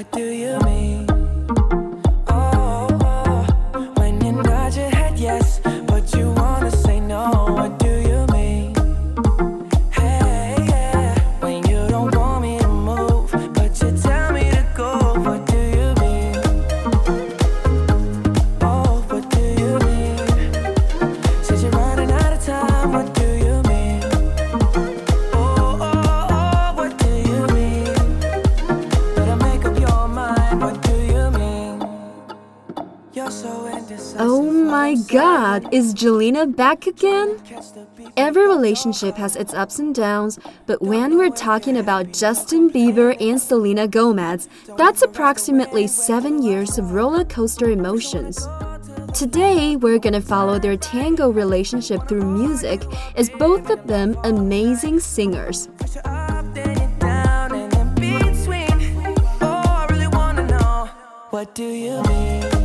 What do you is Jelena back again? Every relationship has its ups and downs, but when we're talking about Justin Bieber and Selena Gomez, that's approximately seven years of roller coaster emotions. Today, we're gonna follow their tango relationship through music, as both of them amazing singers. Oh. What do you mean?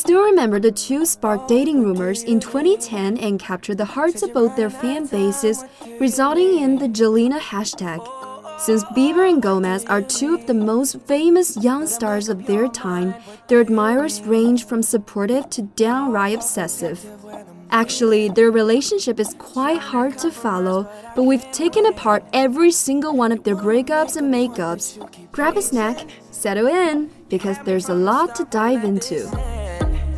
Still remember the two sparked dating rumors in 2010 and captured the hearts of both their fan bases, resulting in the Jelena hashtag. Since Bieber and Gomez are two of the most famous young stars of their time, their admirers range from supportive to downright obsessive. Actually, their relationship is quite hard to follow, but we've taken apart every single one of their breakups and makeups. Grab a snack, settle in, because there's a lot to dive into.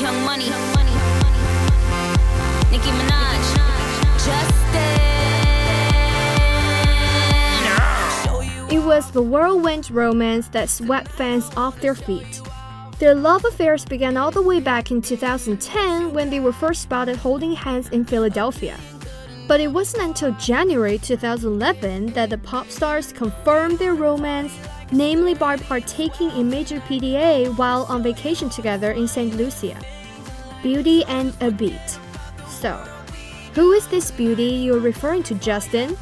Young Money, Nicki Minaj, Justin. It was the whirlwind romance that swept fans off their feet. Their love affairs began all the way back in 2010 when they were first spotted holding hands in Philadelphia. But it wasn't until January 2011 that the pop stars confirmed their romance, namely by partaking in major PDA while on vacation together in St. Lucia. Beauty and a Beat. So, who is this beauty you're referring to, Justin?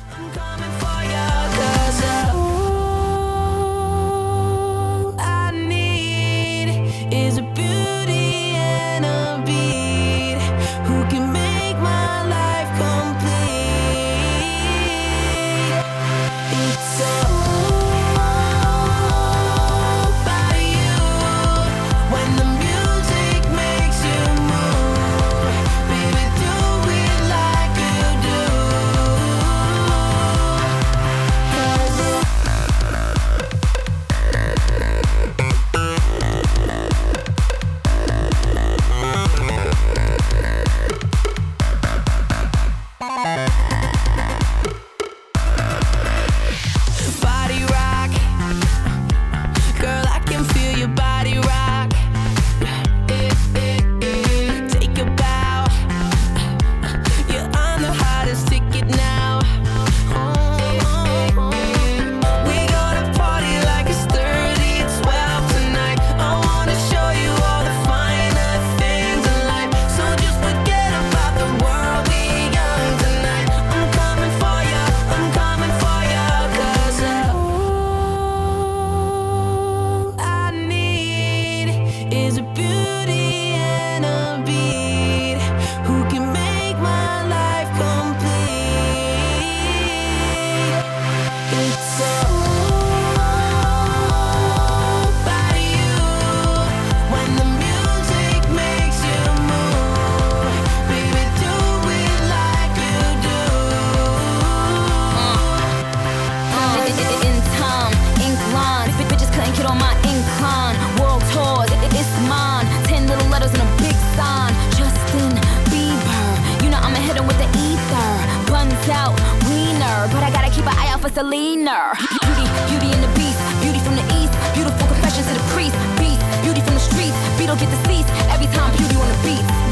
out. Wiener, but I gotta keep an eye out for Selena. Beauty, beauty and the beast, beauty from the east, beautiful confessions to the priest, beast, beauty from the streets, beetle get deceased. Every time beauty on the beat.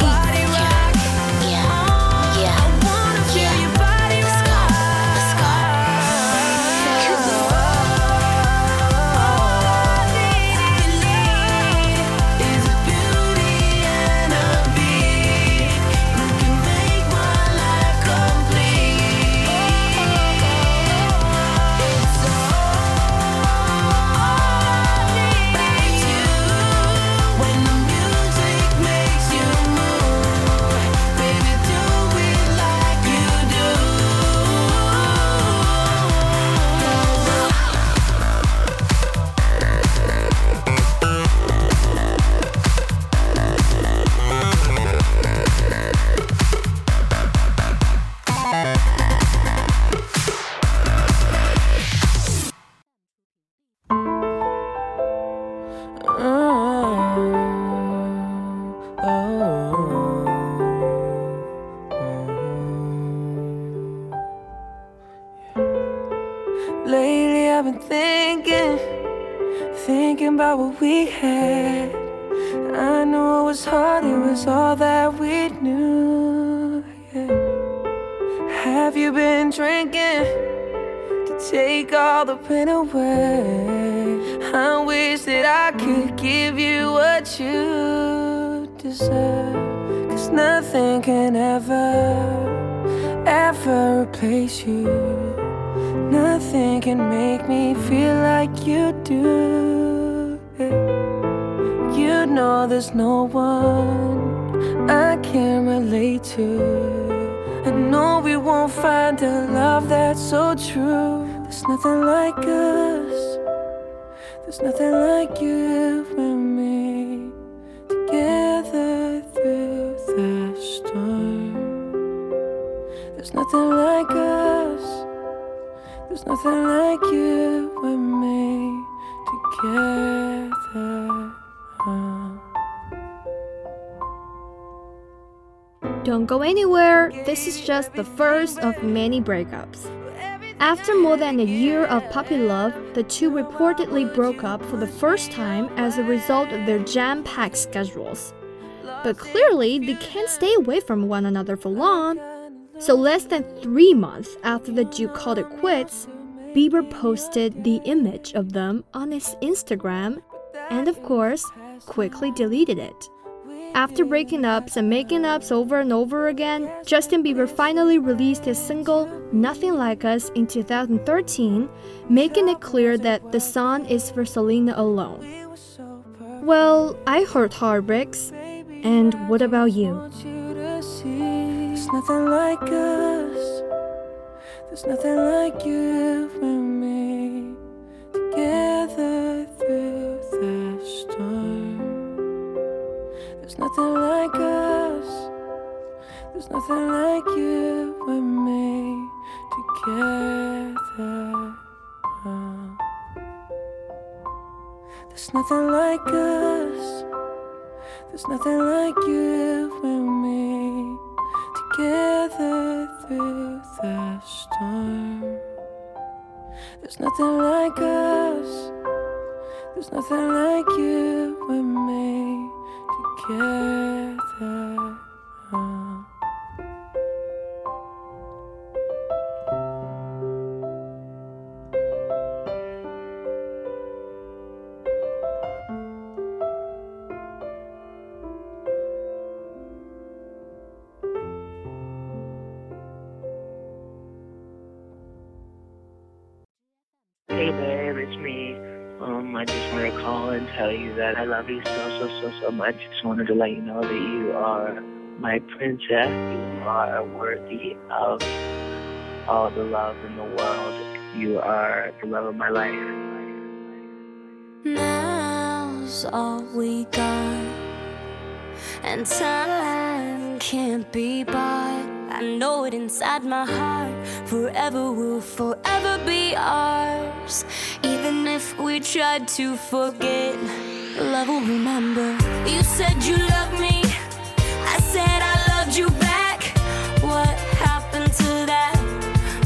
Can ever, ever replace you. Nothing can make me feel like you do. You know there's no one I can relate to. I know we won't find a love that's so true. There's nothing like us. There's nothing like you nothing like us. There's nothing like you and me together. Don't go anywhere. This is just the first of many breakups. After more than a year of puppy love, the two reportedly broke up for the first time as a result of their jam packed schedules. But clearly, they can't stay away from one another for long. So, less than three months after the duo called it quits, Bieber posted the image of them on his Instagram and, of course, quickly deleted it. After breaking ups and making ups over and over again, Justin Bieber finally released his single Nothing Like Us in 2013, making it clear that the song is for Selena alone. Well, I heard heartbreaks. And what about you? There's nothing like us. There's nothing like you and me together through the storm. There's nothing like us. There's nothing like you and me together. There's nothing like us. There's nothing like you and me together through the storm. There's nothing like us. There's nothing like you and me together. Babe, it's me. Um, I just want to call and tell you that I love you so, so, so, so much. Just wanted to let you know that you are my princess. You are worthy of all the love in the world. You are the love of my life. Now's all we got, and time can't be bought. I know it inside my heart. Forever will forever be ours. Even if we tried to forget, love will remember. You said you loved me. I said I loved you back. What happened to that?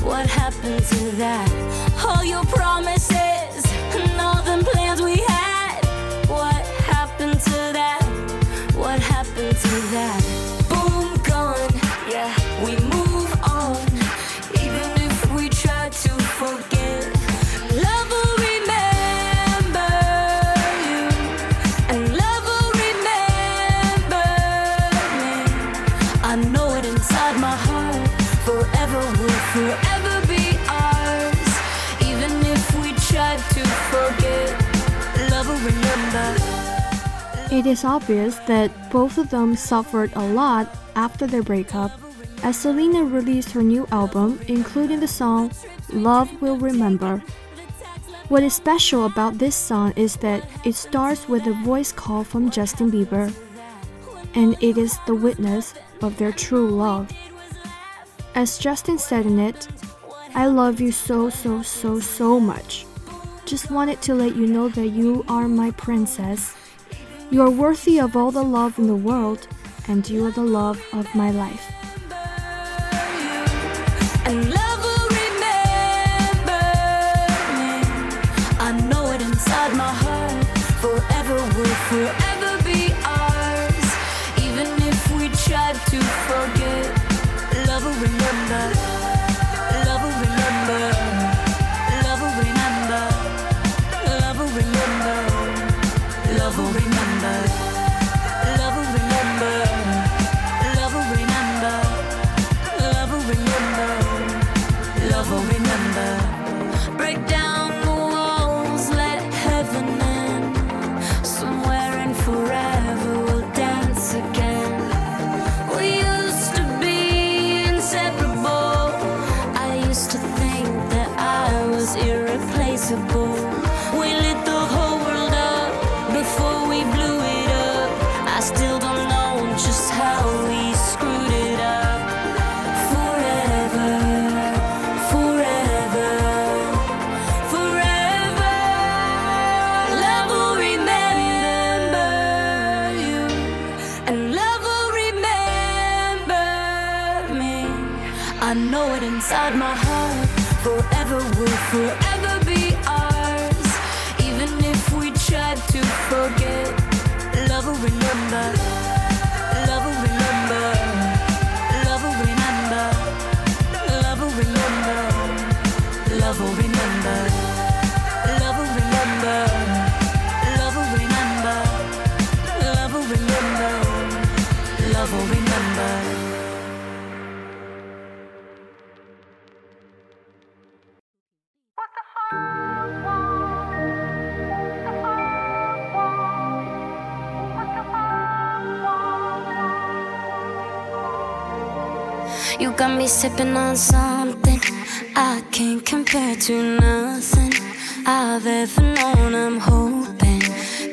What happened to that? All your promises and all the plans we had. What happened to that? What happened to that? It is obvious that both of them suffered a lot after their breakup, as Selena released her new album, including the song Love Will Remember. What is special about this song is that it starts with a voice call from Justin Bieber, and it is the witness of their true love. As Justin said in it, I love you so, so, so, so much. Just wanted to let you know that you are my princess. You are worthy of all the love in the world, and you are the love of my life. Inside my sipping on something I can't compare to nothing I've ever known. I'm hoping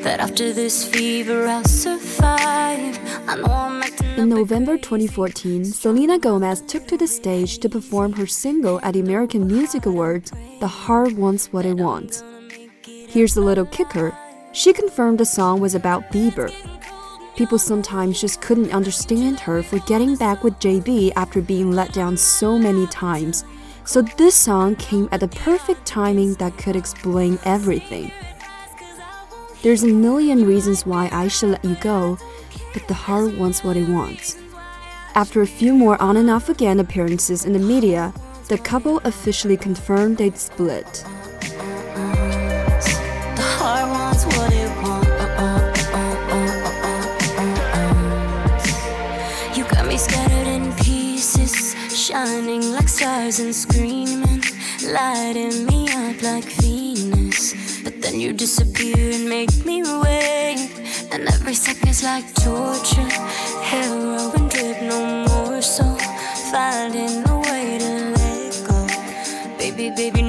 that after this fever I'll survive. I know I'm In November 2014, Selena Gomez took to the stage to perform her single at the American Music Awards, The Heart Wants What It Wants. Here's a little kicker she confirmed the song was about Bieber. People sometimes just couldn't understand her for getting back with JB after being let down so many times. So this song came at the perfect timing that could explain everything. There's a million reasons why I should let you go, but the heart wants what it wants. After a few more on and off again appearances in the media, the couple officially confirmed they'd split. Shining like stars and screaming, lighting me up like Venus. But then you disappear and make me wait. And every second's like torture, heroin drip, no more. So finding a way to let go. Baby, baby,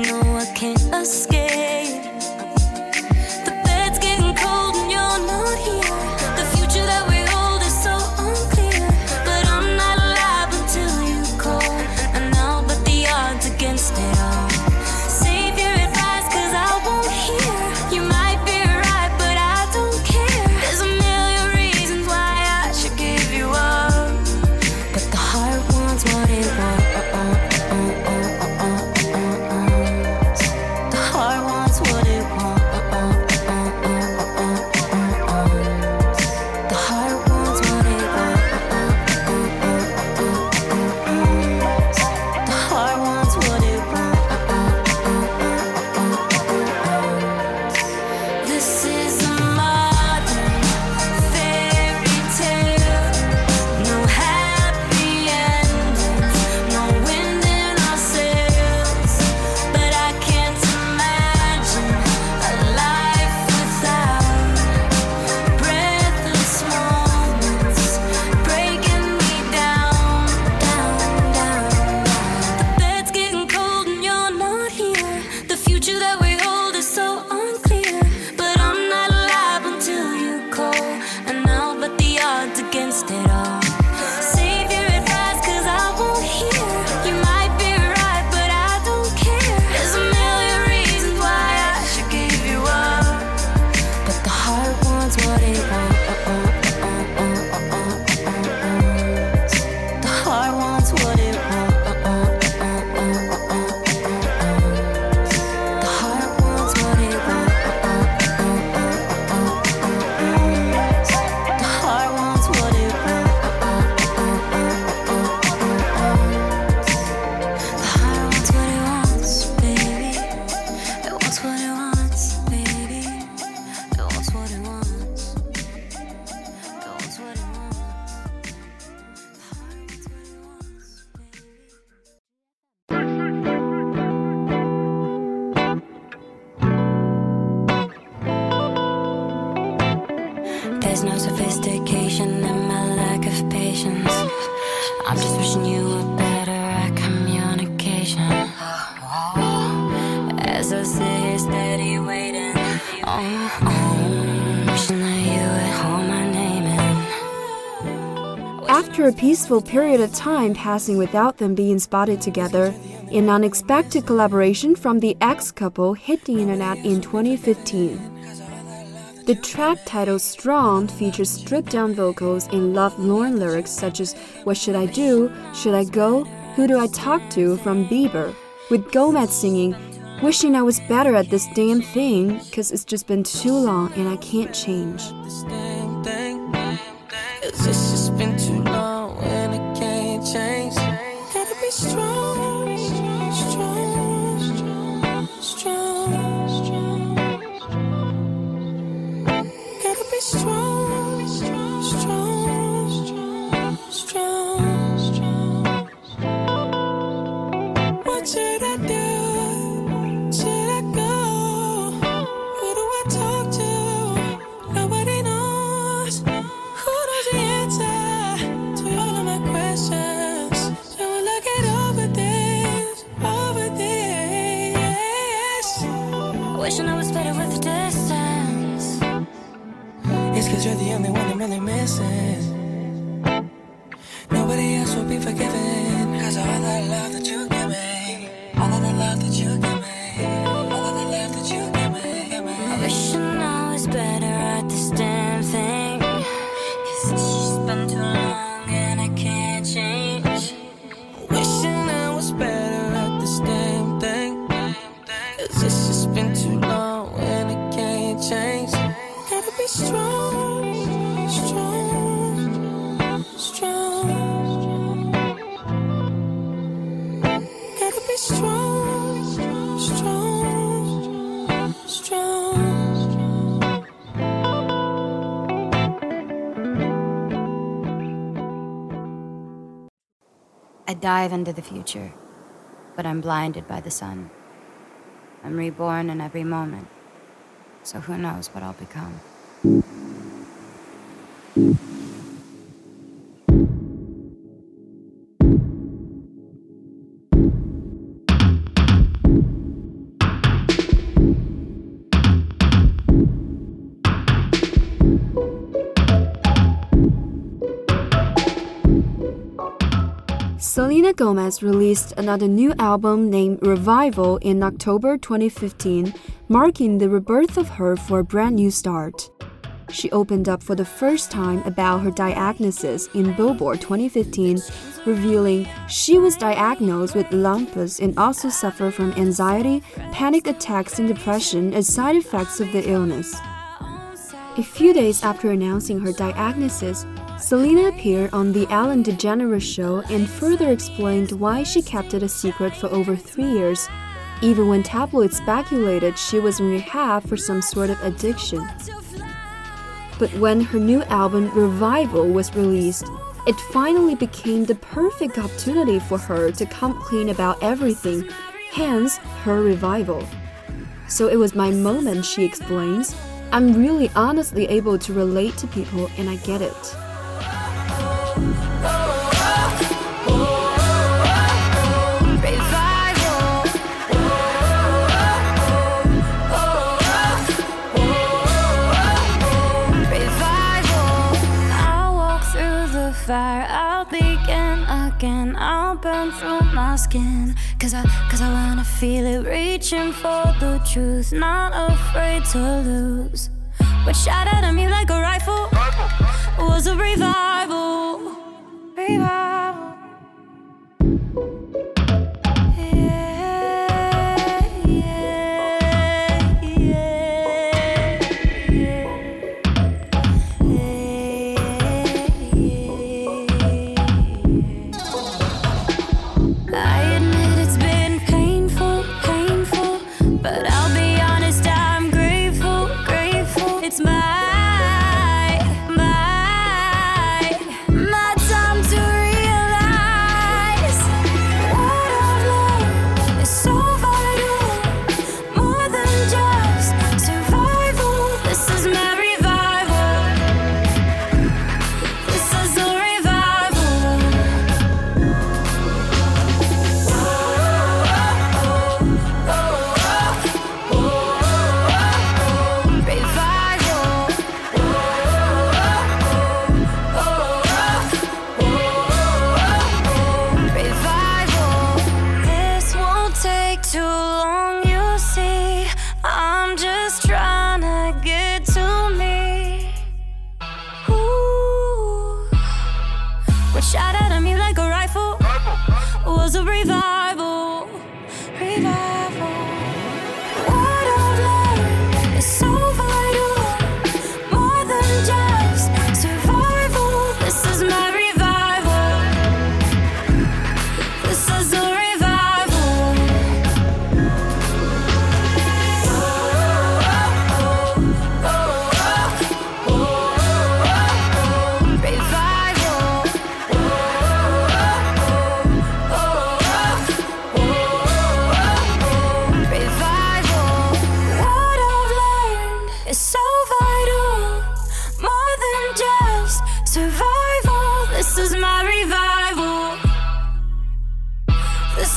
After a peaceful period of time passing without them being spotted together, an unexpected collaboration from the ex couple hit the internet in 2015. The track titled Strong features stripped down vocals and love lorn lyrics such as What Should I Do? Should I Go? Who Do I Talk to? from Bieber, with Gomez singing, Wishing I was better at this damn thing, cause it's just been too long and I can't change. It's just been too long and it can't change. Gotta be strong, strong, strong. Gotta be strong, strong, strong. I dive into the future, but I'm blinded by the sun. I'm reborn in every moment, so who knows what I'll become. Selena Gomez released another new album named Revival in October 2015, marking the rebirth of her for a brand new start. She opened up for the first time about her diagnosis in Billboard 2015, revealing she was diagnosed with lupus and also suffered from anxiety, panic attacks, and depression as side effects of the illness. A few days after announcing her diagnosis, Selena appeared on The Ellen DeGeneres Show and further explained why she kept it a secret for over three years, even when tabloids speculated she was in rehab for some sort of addiction. But when her new album Revival was released, it finally became the perfect opportunity for her to come clean about everything, hence her revival. So it was my moment, she explains. I'm really honestly able to relate to people and I get it. Fire. I'll begin again. I'll burn through my skin. Cause I, wanna feel it. Reaching for the truth. Not afraid to lose. What shot at me like a rifle was a revival. Revival.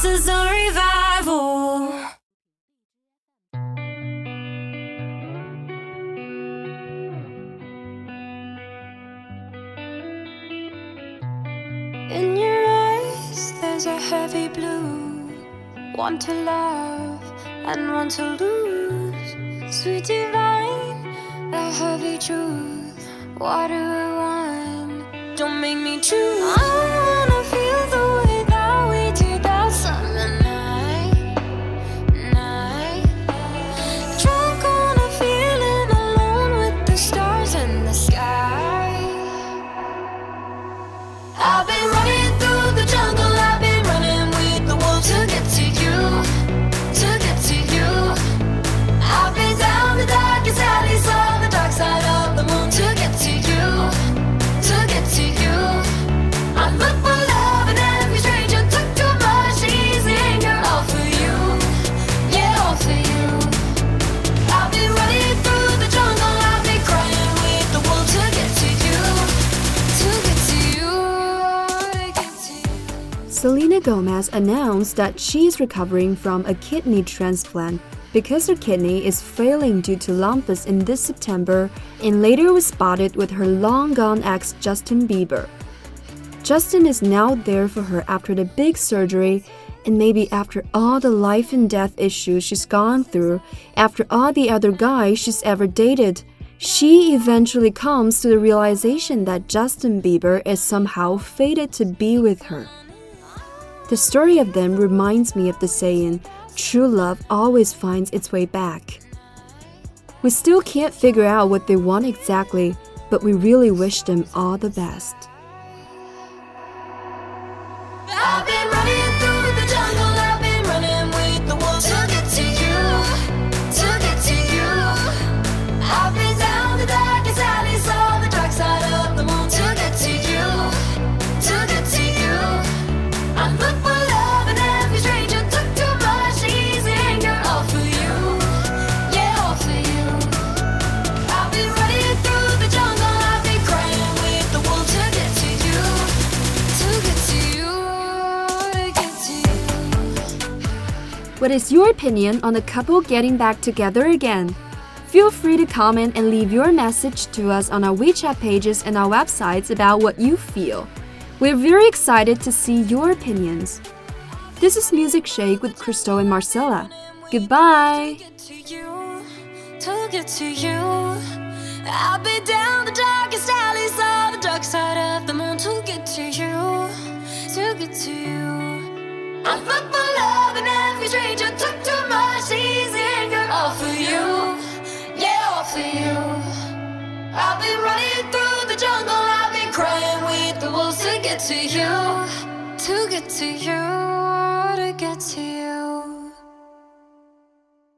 Is a revival. In your eyes, there's a heavy blue. One to love and one to lose. Sweet divine, a heavy truth. Water or wine, don't make me choose. Announced that she is recovering from a kidney transplant because her kidney is failing due to lupus in this September and later was spotted with her long gone ex Justin Bieber. Justin is now there for her after the big surgery and maybe after all the life and death issues she's gone through, after all the other guys she's ever dated, she eventually comes to the realization that Justin Bieber is somehow fated to be with her. The story of them reminds me of the saying, true love always finds its way back. We still can't figure out what they want exactly, but we really wish them all the best. What is your opinion on the couple getting back together again? Feel free to comment and leave your message to us on our WeChat pages and our websites about what you feel. We're very excited to see your opinions. This is Music Shake with Christo and Marcella. Goodbye! I've been down the darkest the dark side of the moon to you, to you. I look for love in every stranger, took too much easy anger, all for you, yeah, all for you. I've been running through the jungle, I've been crying with the wolves to get to you, to get to you, to get to you.